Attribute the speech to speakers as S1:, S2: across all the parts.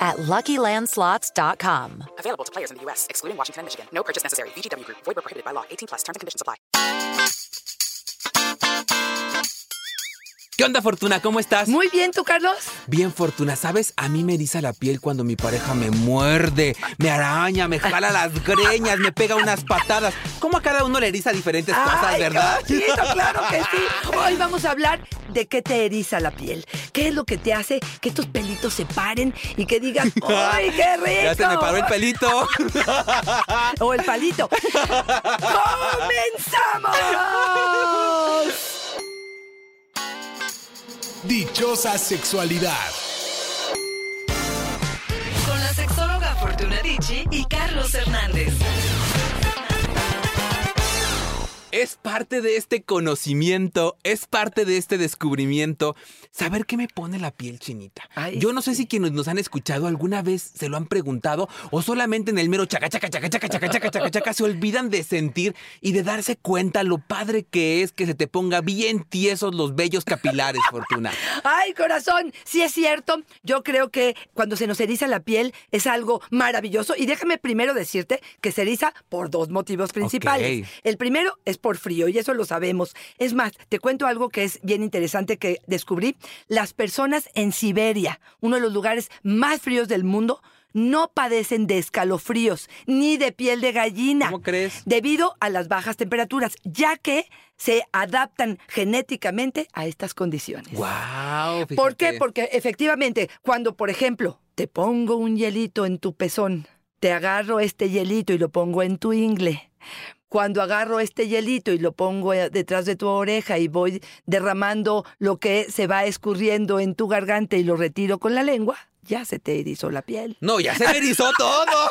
S1: at LuckyLandSlots.com.
S2: Available to players in the U.S., excluding Washington and Michigan. No purchase necessary. VGW Group. Void where prohibited by law. 18 plus. Terms and conditions apply.
S3: ¿Qué onda, Fortuna? ¿Cómo estás?
S4: Muy bien, ¿tú, Carlos?
S3: Bien, Fortuna. ¿Sabes? A mí me eriza la piel cuando mi pareja me muerde, me araña, me jala las greñas, me pega unas patadas. ¿Cómo a cada uno le eriza diferentes cosas,
S4: Ay,
S3: verdad?
S4: caballito, claro que sí. Hoy vamos a hablar de qué te eriza la piel. ¿Qué es lo que te hace que tus pelitos se paren y que digan, ¡ay, qué rico!
S3: Ya se me paró el pelito.
S4: o el palito. ¡Comenzamos!
S5: Dichosa sexualidad.
S6: Con la sexóloga Fortuna Dicci y Carlos Hernández.
S3: Es parte de este conocimiento, es parte de este descubrimiento. Saber qué me pone la piel chinita.
S4: Ay,
S3: Yo no sé si quienes nos han escuchado alguna vez se lo han preguntado o solamente en el mero chaca, chaca, chaca, chaca, chaca, chaca, chaca, chaca, se olvidan de sentir y de darse cuenta lo padre que es que se te ponga bien tiesos los vellos capilares, Fortuna.
S4: Ay, corazón, sí es cierto. Yo creo que cuando se nos eriza la piel es algo maravilloso. Y déjame primero decirte que se eriza por dos motivos principales. El primero es por frío, y eso lo sabemos. Es más, te cuento algo que es bien interesante que descubrí. Las personas en Siberia, uno de los lugares más fríos del mundo, no padecen de escalofríos ni de piel de gallina.
S3: ¿Cómo crees?
S4: Debido a las bajas temperaturas, ya que se adaptan genéticamente a estas condiciones.
S3: Wow,
S4: ¿Por qué? Porque efectivamente, cuando, por ejemplo, te pongo un hielito en tu pezón, te agarro este hielito y lo pongo en tu ingle. Cuando agarro este hielito y lo pongo eh, detrás de tu oreja y voy derramando lo que se va escurriendo en tu garganta y lo retiro con la lengua, ya se te erizó la piel.
S3: No, ya se me erizó todo.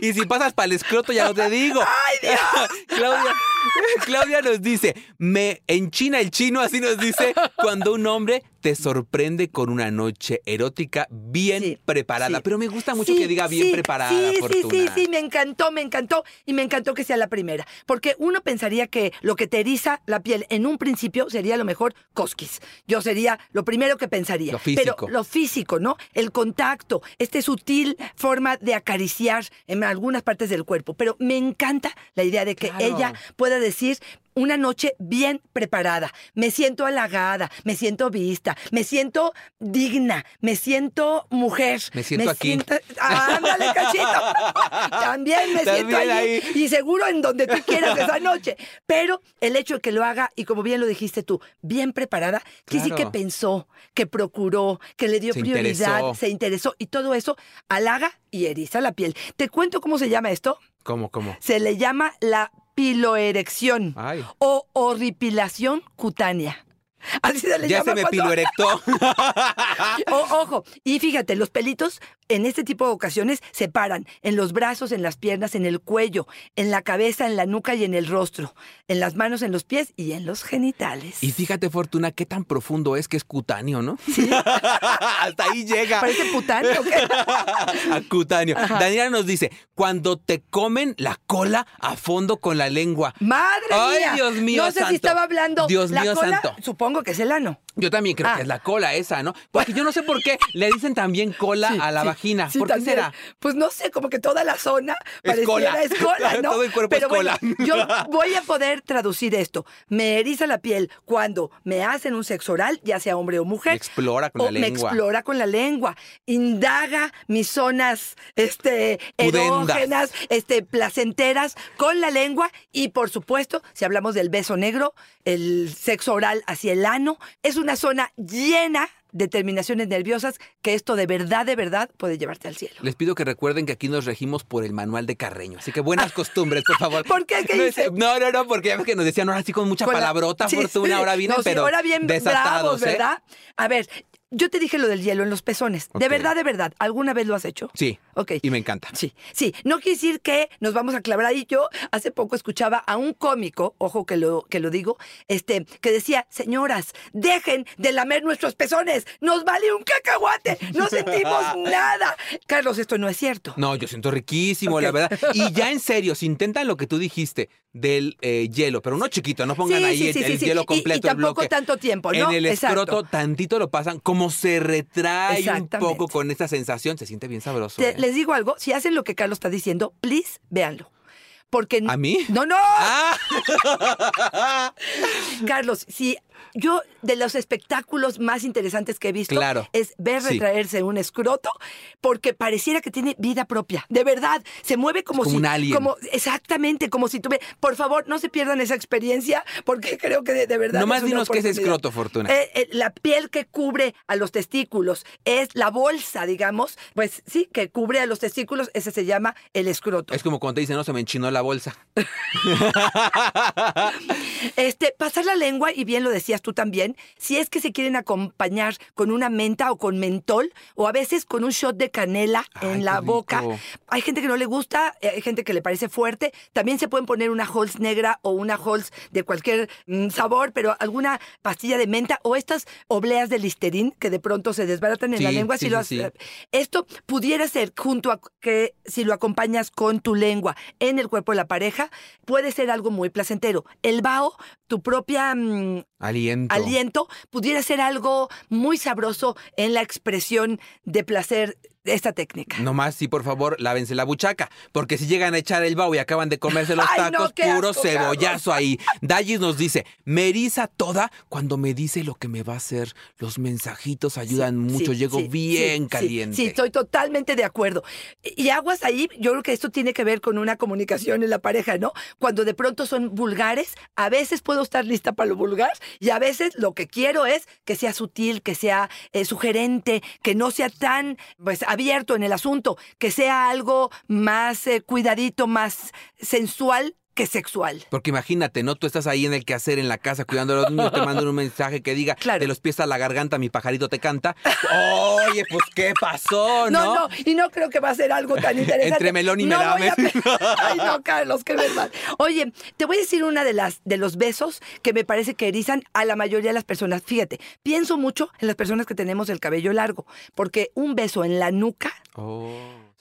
S3: y si pasas para el escroto, ya no te digo.
S4: ¡Ay, Dios!
S3: Claudia, Claudia nos dice, me enchina el chino, así nos dice, cuando un hombre te sorprende con una noche erótica bien
S4: Sí,
S3: preparada.
S4: sí.
S3: Pero me gusta mucho
S4: Sí,
S3: que diga bien preparada,
S4: Sí,
S3: Fortuna.
S4: sí, sí, sí, me encantó, me encantó. Y me encantó que sea la primera. Porque uno pensaría que lo que te eriza la piel en un principio sería lo mejor cosquis. Yo sería lo primero que pensaría.
S3: Lo físico.
S4: Pero lo físico, ¿no? El contacto, este sutil forma de acariciar en algunas partes del cuerpo. Pero me encanta la idea de que
S3: Claro.
S4: ella pueda decir una noche bien preparada. Me siento halagada, me siento vista, me siento digna, me siento mujer.
S3: Me siento aquí.
S4: siento- Ándale, cachito. También me siento
S3: También
S4: ahí.
S3: ahí.
S4: Y seguro en donde tú quieras esa noche. Pero el hecho de que lo haga, y como bien lo dijiste tú, bien preparada, que sí que pensó, que procuró, que le dio
S3: Se
S4: prioridad,
S3: interesó.
S4: se interesó, y todo eso halaga y eriza la piel. ¿Te cuento cómo se llama esto?
S3: ¿Cómo, cómo?
S4: Se le llama la piloerección
S3: Ay.
S4: o horripilación cutánea. Así se le
S3: Ya
S4: llama
S3: se me
S4: cuando-
S3: piloerectó.
S4: O- ojo, y fíjate, los pelitos en este tipo de ocasiones se paran en los brazos, en las piernas, en el cuello, en la cabeza, en la nuca y en el rostro, en las manos, en los pies y en los genitales.
S3: Y fíjate, Fortuna, qué tan profundo es que es cutáneo, ¿no? Hasta ahí llega.
S4: ¿Parece putáneo qué?
S3: cutáneo. Daniela nos dice, cuando te comen la cola a fondo con la lengua.
S4: ¡Madre
S3: Ay,
S4: mía!
S3: Dios mío
S4: No sé
S3: santo.
S4: si estaba hablando
S3: Dios
S4: la
S3: mío
S4: cola,
S3: santo.
S4: Supongo que es el ano.
S3: Yo también creo
S4: Ah.
S3: que es la cola esa, ¿no? Porque yo no sé por qué le dicen también cola
S4: Sí,
S3: a la
S4: sí,
S3: vagina.
S4: sí,
S3: ¿Por qué será?
S4: Pues no sé, como que toda la zona
S3: Es cola.
S4: es cola, ¿no?
S3: Todo el cuerpo
S4: Pero
S3: es cola.
S4: bueno, yo voy a poder traducir esto. Me eriza la piel cuando me hacen un sexo oral, ya sea hombre o mujer.
S3: Me explora con
S4: o
S3: la
S4: Me
S3: lengua.
S4: explora con la lengua. Indaga mis zonas este, erógenas, este, placenteras con la lengua. Y por supuesto, si hablamos del beso negro, el sexo oral hacia el ano, es una zona llena de terminaciones nerviosas que esto de verdad, de verdad puede llevarte al cielo.
S3: Les pido que recuerden que aquí nos regimos por el manual de Carreño. Así que buenas costumbres, por favor.
S4: ¿Por qué? ¿Qué
S3: no,
S4: hice?
S3: no, no, no, porque ya ves que nos decían ahora sí con mucha
S4: Con la-
S3: palabrota,
S4: Sí,
S3: Fortuna.
S4: sí.
S3: Ahora vienen,
S4: No, sí,
S3: pero
S4: ahora bien
S3: desatados,
S4: bravos,
S3: ¿eh?
S4: ¿verdad? A ver, Yo te dije lo del hielo en los pezones. De verdad, de verdad, ¿alguna vez lo has hecho?
S3: Sí.
S4: Ok.
S3: Y me encanta.
S4: Sí, sí. No quiere decir que nos vamos a clavar ahí. Yo hace poco escuchaba a un cómico, ojo que lo, que lo digo, este, que decía, señoras, dejen de lamer nuestros pezones. Nos vale un cacahuate. No sentimos nada. Carlos, esto no es cierto.
S3: No, yo siento riquísimo, la verdad. Y ya en serio, si intentan lo que tú dijiste del eh, hielo, pero no chiquito, no pongan
S4: Sí,
S3: ahí
S4: sí,
S3: el,
S4: sí,
S3: hielo
S4: Y- y
S3: completo, el
S4: tampoco
S3: bloque.
S4: tanto tiempo, ¿no?
S3: En el
S4: Exacto.
S3: escroto tantito lo pasan, como se retrae un poco con esta sensación, se siente bien sabroso.
S4: Te-
S3: ¿eh?
S4: les digo algo, si hacen lo que Carlos está diciendo, please, véanlo. Porque
S3: ¿A mí?
S4: No, no.
S3: ¡Ah!
S4: Carlos, si yo de los espectáculos más interesantes que he visto
S3: Claro.
S4: es ver
S3: Sí.
S4: retraerse un escroto porque pareciera que tiene vida propia. De verdad, se mueve como,
S3: como
S4: si
S3: un alien.
S4: como exactamente como si tuve. Por favor, no se pierdan esa experiencia porque creo que de, de verdad
S3: Nomás
S4: es
S3: dinos qué es escroto, Fortuna.
S4: Eh, eh, la piel que cubre a los testículos es la bolsa, digamos, pues sí, que cubre a los testículos, ese se llama el escroto.
S3: Es como cuando te dicen, no, se me enchinó la bolsa.
S4: Este, pasar la lengua, y bien lo decías tú también, si es que se quieren acompañar con una menta o con mentol, o a veces con un shot de canela
S3: Ay,
S4: en la boca. Hay gente que no le gusta, eh, hay gente que le parece fuerte. También se pueden poner una Halls negra o una Halls de cualquier mm, sabor, pero alguna pastilla de menta o estas obleas de listerín que de pronto se desbaratan en la lengua.
S3: sí,
S4: si lo has-
S3: sí.
S4: Esto pudiera ser junto a que si lo acompañas con tu lengua en el cuerpo de la pareja, puede ser algo muy placentero. El vaho, tu propia mm,
S3: Aliento.
S4: aliento, pudiera ser algo muy sabroso en la expresión de placer esta técnica.
S3: Nomás, sí, por favor, lávense la buchaca. Porque si llegan a echar el bao y acaban de comerse los
S4: Ay,
S3: tacos, puro
S4: asco,
S3: cebollazo ahí. Dallis nos dice, me eriza toda cuando me dice lo que me va a hacer. Los mensajitos ayudan mucho.
S4: Sí,
S3: Llego
S4: sí,
S3: bien caliente.
S4: Sí, estoy totalmente de acuerdo. Y aguas ahí, yo creo que esto tiene que ver con una comunicación en la pareja, ¿no? Cuando de pronto son vulgares, a veces puedo estar lista para lo vulgar y a veces lo que quiero es que sea sutil, que sea eh, sugerente, que no sea tan pues abierto en el asunto, que sea algo más eh, cuidadito, más sensual que sexual.
S3: Porque imagínate, ¿no? Tú estás ahí en el quehacer, en la casa, cuidando a los niños, te mandan un mensaje que diga,
S4: Claro.
S3: de los pies a la garganta, mi pajarito te canta. Oye, pues, ¿qué pasó, no?
S4: No, no, y no creo que va a ser algo tan interesante.
S3: Entre melón y
S4: no
S3: melame.
S4: a- Ay, no, Carlos, qué verdad. Oye, te voy a decir una de las de los besos que me parece que erizan a la mayoría de las personas. Fíjate, pienso mucho en las personas que tenemos el cabello largo, porque un beso en la nuca
S3: Oh,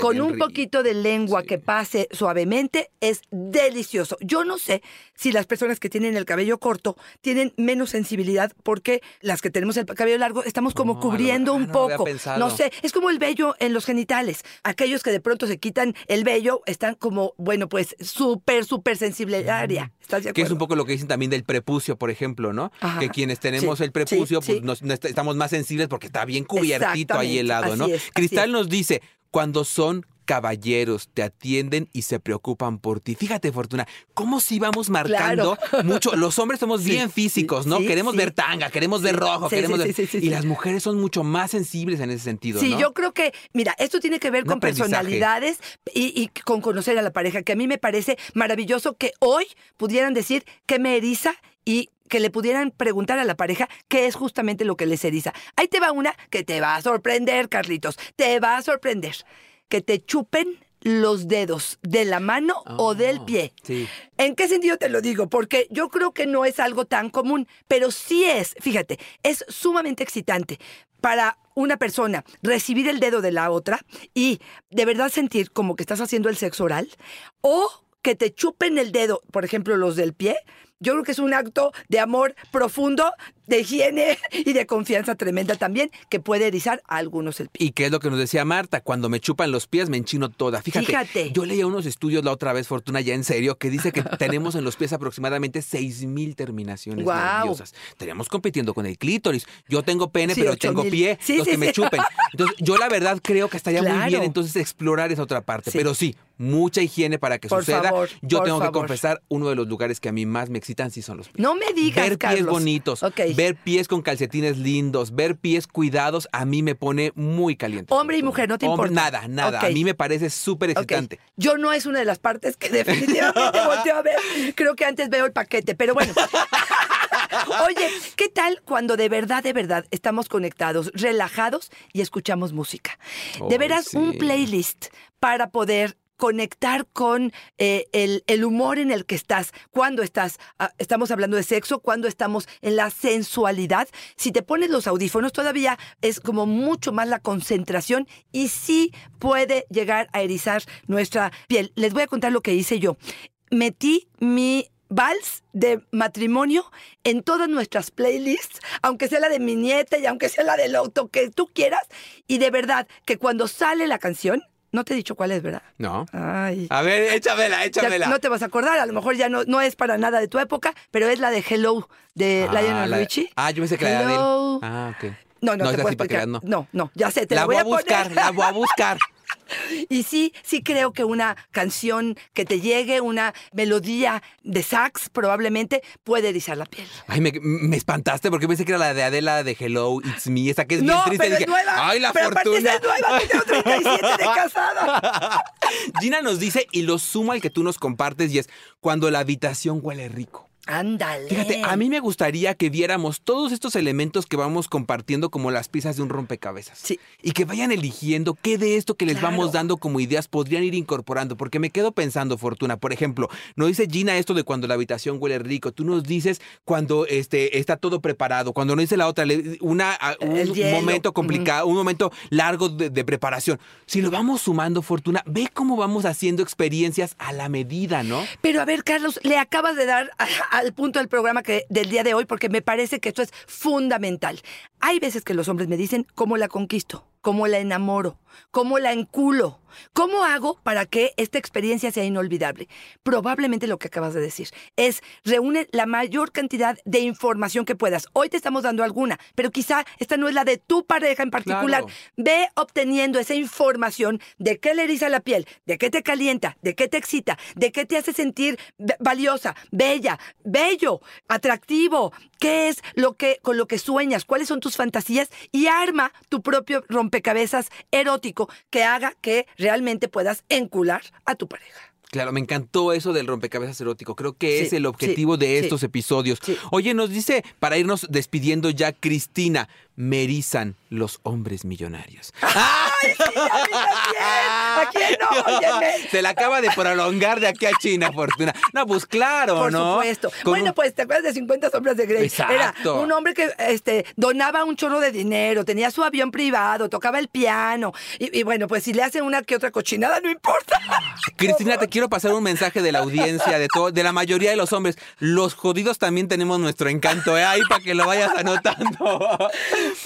S4: con un
S3: rico.
S4: poquito de lengua
S3: Sí.
S4: que pase suavemente es delicioso. Yo no sé si las personas que tienen el cabello corto tienen menos sensibilidad porque las que tenemos el cabello largo estamos como
S3: No, a lo
S4: cubriendo un
S3: ah,
S4: poco. No sé, es como el vello en los genitales. Aquellos que de pronto se quitan el vello están como, bueno, pues súper, súper sensible al área. ¿Estás de
S3: Que es
S4: acuerdo?
S3: un poco lo que dicen también del prepucio, por ejemplo, ¿no?
S4: Ajá.
S3: Que quienes tenemos
S4: Sí,
S3: el prepucio,
S4: sí,
S3: pues
S4: sí.
S3: nos- nos- estamos más sensibles porque está bien cubiertito ahí el lado, ¿no?
S4: es,
S3: Cristal nos dice, cuando son caballeros, te atienden y se preocupan por ti. Fíjate, Fortuna, cómo si vamos marcando mucho. Los hombres somos
S4: Sí,
S3: bien físicos, ¿no?
S4: sí,
S3: queremos
S4: sí.
S3: ver tanga, queremos ver rojo, queremos ver- Y las mujeres son mucho más sensibles en ese sentido,
S4: Sí,
S3: ¿no?
S4: yo creo que, mira, esto tiene que ver
S3: Un
S4: con personalidades y, y con conocer a la pareja, que a mí me parece maravilloso que hoy pudieran decir que me eriza y que le pudieran preguntar a la pareja qué es justamente lo que les eriza. Ahí te va una que te va a sorprender, Carlitos, te va a sorprender. Que te chupen los dedos de la mano o del
S3: Ah,
S4: pie.
S3: Sí.
S4: ¿En qué sentido te lo digo? Porque yo creo que no es algo tan común, pero sí es, fíjate, es sumamente excitante para una persona recibir el dedo de la otra y de verdad sentir como que estás haciendo el sexo oral o que te chupen el dedo, por ejemplo, los del pie. Yo creo que es un acto de amor profundo, de higiene y de confianza tremenda también, que puede erizar a algunos el pie.
S3: Y qué es lo que nos decía Marta, cuando me chupan los pies me enchino toda. Fíjate,
S4: Fíjate.
S3: yo leía unos estudios la otra vez, Fortuna, ya en serio, que dice que tenemos en los pies aproximadamente 6.000 terminaciones
S4: Guau.
S3: nerviosas. Estaríamos compitiendo con el clítoris. Yo tengo pene,
S4: Sí,
S3: pero
S4: 8,000.
S3: tengo pie,
S4: Sí,
S3: los
S4: sí,
S3: que me chupen. Entonces, yo la verdad creo que estaría muy bien entonces explorar esa otra parte. Pero sí, mucha higiene para que
S4: Por
S3: suceda.
S4: favor,
S3: yo tengo que confesar, uno de los lugares que a mí más me excitan sí son los pies.
S4: No me digas,
S3: Ver pies bonitos,
S4: Ok.
S3: Ver pies con calcetines lindos, ver pies cuidados, a mí me pone muy caliente.
S4: Hombre y mujer, no te
S3: Hombre,
S4: importa.
S3: Nada, nada. A mí me parece súper excitante.
S4: Yo no es una de las partes que definitivamente volteo a ver. Creo que antes veo el paquete, pero bueno. Oye, ¿qué tal cuando de verdad, de verdad estamos conectados, relajados y escuchamos música? De veras, un playlist para poder conectar con eh, el, humor en el que estás, cuando estás, ah, estamos hablando de sexo, cuando estamos en la sensualidad. Si te pones los audífonos, todavía es como mucho más la concentración y sí puede llegar a erizar nuestra piel. Les voy a contar lo que hice yo. Metí mi vals de matrimonio en todas nuestras playlists, aunque sea la de mi nieta y aunque sea la del auto que tú quieras, y de verdad que cuando sale la canción, no te he dicho cuál es, ¿verdad?
S3: No.
S4: Ay.
S3: A ver, échamela,
S4: Ya
S3: échamela.
S4: no te vas a acordar, a lo mejor ya no, no es para nada de tu época, pero es la de Hello de
S3: Ah,
S4: Lionel
S3: la-
S4: Richie.
S3: Ah, yo pensé que era de.
S4: Hello.
S3: Ah, ok.
S4: No, no,
S3: No,
S4: te puedo explicar.
S3: no.
S4: no, no, ya sé, te
S3: La
S4: la
S3: voy a buscar, la voy a buscar.
S4: Y sí, sí creo que una canción que te llegue, una melodía de sax, probablemente puede erizar la piel.
S3: Ay, me, me espantaste porque pensé que era la de Adela de Hello, It's Me, esa que es bien
S4: no,
S3: triste.
S4: pero
S3: Dije,
S4: es nueva.
S3: ay, la
S4: pero
S3: fortuna.
S4: es nueva, tengo 37 de casada.
S3: Gina nos dice, y lo sumo al que tú nos compartes, y es cuando la habitación huele rico.
S4: Ándale.
S3: Fíjate, a mí me gustaría que viéramos todos estos elementos que vamos compartiendo como las piezas de un rompecabezas.
S4: Sí.
S3: Y que vayan eligiendo qué de esto que les
S4: Claro.
S3: vamos dando como ideas podrían ir incorporando. Porque me quedo pensando, Fortuna, por ejemplo, nos dice Gina esto de cuando la habitación huele rico. Tú nos dices cuando este, está todo preparado. Cuando nos dice la otra, una, un momento complicado, un momento largo de, de preparación. Si lo vamos sumando, Fortuna, ve cómo vamos haciendo experiencias a la medida, ¿no?
S4: Pero a ver, Carlos, le acabas de dar a- al punto del programa que, del día de hoy porque me parece que esto es fundamental. Hay veces que los hombres me dicen cómo la conquisto, cómo la enamoro, cómo la enculo, cómo hago para que esta experiencia sea inolvidable. Probablemente lo que acabas de decir es reúne la mayor cantidad de información que puedas. Hoy te estamos dando alguna, pero quizá esta no es la de tu pareja en particular.
S3: Claro.
S4: Ve obteniendo esa información de qué le eriza la piel, de qué te calienta, de qué te excita, de qué te hace sentir valiosa, bella, bello, atractivo, qué es lo que con lo que sueñas, cuáles son tus fantasías y arma tu propio rompecabezas erótico que haga que realmente puedas encular a tu pareja.
S3: Claro, me encantó eso del rompecabezas erótico. Creo que
S4: Sí,
S3: es el objetivo
S4: sí,
S3: de
S4: sí.
S3: estos episodios. Oye, nos dice, para irnos despidiendo ya, Cristina, me erizan los hombres millonarios.
S4: ¡Ay, sí, a mí también! ¿A quién no? Óyeme.
S3: Se la acaba de prolongar de aquí a China, Fortuna. No, pues claro,
S4: Por
S3: ¿no?
S4: supuesto.
S3: Con
S4: bueno,
S3: un-
S4: pues te acuerdas de 50 sombras de Grey.
S3: Exacto.
S4: Era un hombre que este, donaba un chorro de dinero, tenía su avión privado, tocaba el piano. Y, y bueno, pues si le hacen una que otra cochinada, no importa.
S3: Cristina, te quiero pasar un mensaje de la audiencia, de todo, de la mayoría de los hombres. Los jodidos también tenemos nuestro encanto, ¿eh? Ahí para que lo vayas anotando.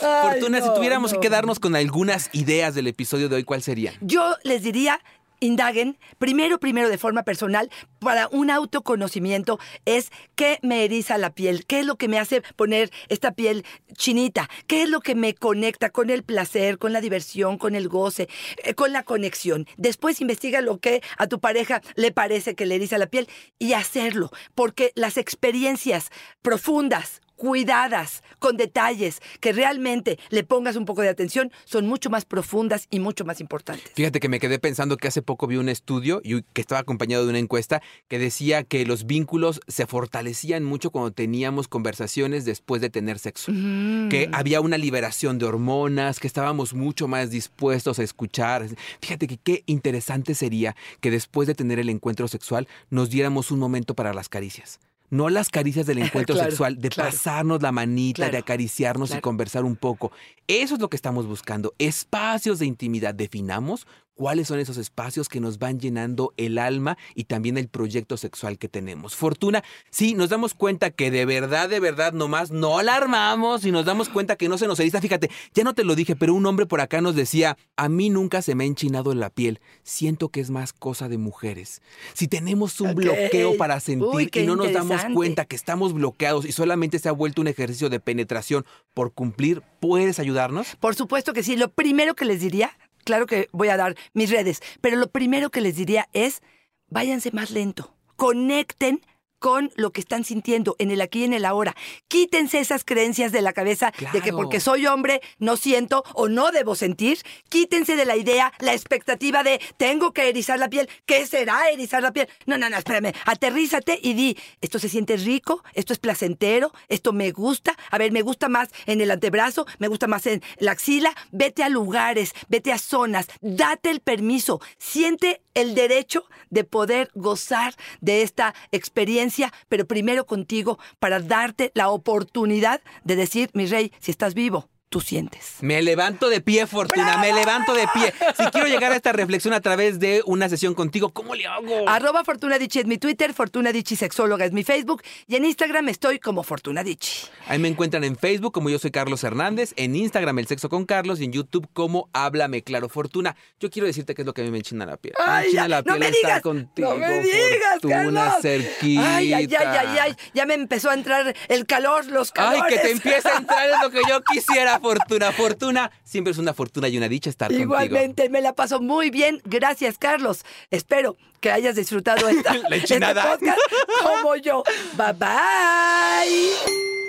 S4: Ay,
S3: Fortuna, si tuviéramos
S4: no.
S3: que quedarnos con algunas ideas del episodio de hoy, ¿cuál serían?
S4: Yo les diría, indaguen, primero, primero de forma personal, para un autoconocimiento, es qué me eriza la piel, qué es lo que me hace poner esta piel chinita, qué es lo que me conecta con el placer, con la diversión, con el goce, eh, con la conexión. Después investiga lo que a tu pareja le parece que le eriza la piel y hacerlo, porque las experiencias profundas, cuidadas, con detalles, que realmente le pongas un poco de atención, son mucho más profundas y mucho más importantes.
S3: Fíjate que me quedé pensando que hace poco vi un estudio y que estaba acompañado de una encuesta que decía que los vínculos se fortalecían mucho cuando teníamos conversaciones después de tener sexo. Que había una liberación de hormonas, que estábamos mucho más dispuestos a escuchar. Fíjate que qué interesante sería que después de tener el encuentro sexual nos diéramos un momento para las caricias. No las caricias del encuentro
S4: Claro,
S3: sexual, de
S4: claro.
S3: pasarnos la manita, de acariciarnos y conversar un poco. Eso es lo que estamos buscando. Espacios de intimidad. Definamos cuáles son esos espacios que nos van llenando el alma y también el proyecto sexual que tenemos. Fortuna, sí, nos damos cuenta que de verdad, de verdad, nomás no la armamos y nos damos cuenta que no se nos eriza. Fíjate, ya no te lo dije, pero un hombre por acá nos decía, a mí nunca se me ha enchinado en la piel. Siento que es más cosa de mujeres. Si tenemos un bloqueo para sentir
S4: Uy,
S3: y no nos damos cuenta que estamos bloqueados y solamente se ha vuelto un ejercicio de penetración por cumplir, ¿puedes ayudarnos?
S4: Por supuesto que sí. Lo primero que les diría, claro que voy a dar mis redes, pero lo primero que les diría es, váyanse más lento, conecten con lo que están sintiendo en el aquí y en el ahora. Quítense esas creencias de la cabeza de que porque soy hombre no siento o no debo sentir. Quítense de la idea, la expectativa de tengo que erizar la piel. ¿Qué será erizar la piel? No, no, no, espérame. Aterrízate y di, esto se siente rico, esto es placentero, esto me gusta. A ver, me gusta más en el antebrazo, me gusta más en la axila. Vete a lugares, vete a zonas, date el permiso, siente el derecho de poder gozar de esta experiencia, pero primero contigo para darte la oportunidad de decir, mi rey, si estás vivo, tú sientes.
S3: Me levanto de pie, Fortuna, me levanto de pie. Si quiero llegar a esta reflexión a través de una sesión contigo, ¿cómo le hago?
S4: Arroba Fortuna Dichi es mi Twitter, Fortuna Dichi Sexóloga es mi Facebook y en Instagram estoy como Fortuna Dichi.
S3: Ahí me encuentran en Facebook como yo soy Carlos Hernández, en Instagram El Sexo con Carlos y en YouTube como Háblame Claro Fortuna. Yo quiero decirte que es lo que a mí me enchina la piel. me
S4: Ay,
S3: enchina
S4: ya,
S3: la
S4: no
S3: piel
S4: me
S3: estar
S4: digas,
S3: contigo,
S4: no me digas,
S3: Fortuna,
S4: Carlos.
S3: cerquita.
S4: Ay, ay, ay, ay, ay, ya me empezó a entrar el calor, los
S3: Ay,
S4: calores.
S3: que te empiece a entrar en lo que yo quisiera, Fortuna. Fortuna, siempre es una fortuna y una dicha estar contigo.
S4: Igualmente, me la paso muy bien. Gracias, Carlos. Espero que hayas disfrutado esta,
S3: La
S4: este podcast como yo. Bye bye.